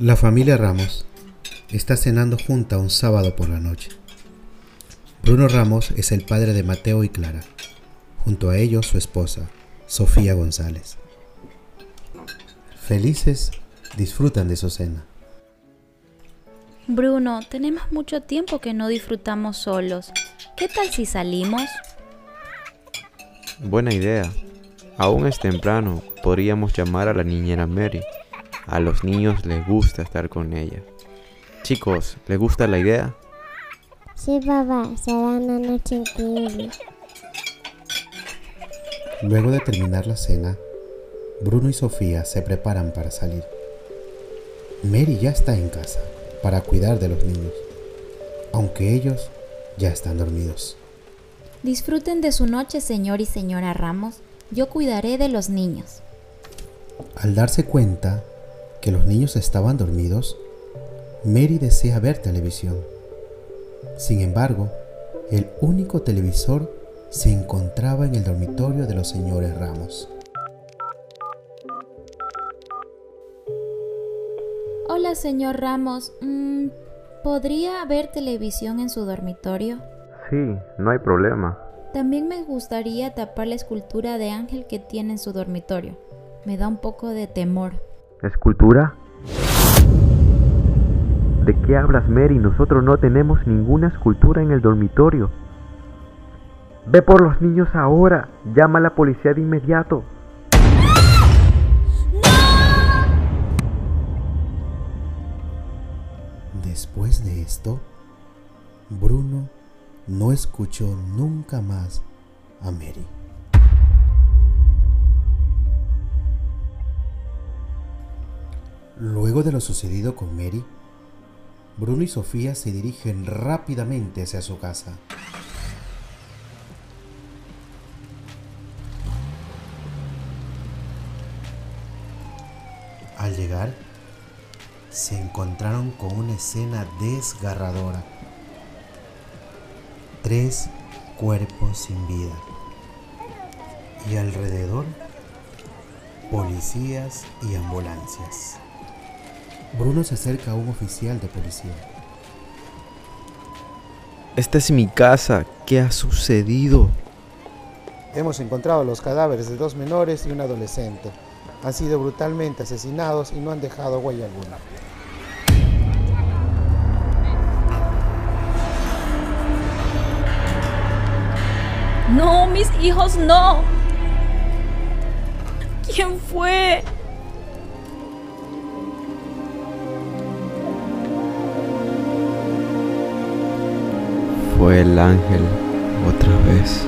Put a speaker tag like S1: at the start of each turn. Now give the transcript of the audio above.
S1: La familia Ramos está cenando junta un sábado por la noche. Bruno Ramos es el padre de Mateo y Clara. Junto a ellos su esposa, Sofía González. Felices disfrutan de su cena.
S2: Bruno, tenemos mucho tiempo que no disfrutamos solos. ¿Qué tal si salimos?
S3: Buena idea. Aún es temprano. Podríamos llamar a la niñera Mary. A los niños les gusta estar con ella. Chicos, ¿les gusta la idea?
S4: Sí, papá, será una noche increíble.
S1: Luego de terminar la cena, Bruno y Sofía se preparan para salir. Mary ya está en casa para cuidar de los niños, aunque ellos ya están dormidos.
S2: Disfruten de su noche, señor y señora Ramos. Yo cuidaré de los niños.
S1: Al darse cuenta que los niños estaban dormidos, Mary desea ver televisión. Sin embargo, el único televisor se encontraba en el dormitorio de los señores Ramos.
S2: Hola, señor Ramos. Mm, ¿Podría ver televisión en su dormitorio?
S3: Sí, no hay problema.
S2: También me gustaría tapar la escultura de ángel que tiene en su dormitorio. Me da un poco de temor.
S3: ¿Escultura? ¿De qué hablas, Mary? Nosotros no tenemos ninguna escultura en el dormitorio. Ve por los niños ahora. Llama a la policía de inmediato.
S1: Después de esto, Bruno no escuchó nunca más a Mary. De lo sucedido con Mary, Bruno y Sofía se dirigen rápidamente hacia su casa. Al llegar, se encontraron con una escena desgarradora. Tres cuerpos sin vida. Y alrededor, policías y ambulancias. Bruno se acerca a un oficial de policía.
S3: Esta es mi casa. ¿Qué ha sucedido?
S5: Hemos encontrado los cadáveres de dos menores y un adolescente. Han sido brutalmente asesinados y no han dejado huella alguna.
S2: No, mis hijos, no. ¿Quién fue?
S3: Fue el ángel otra vez.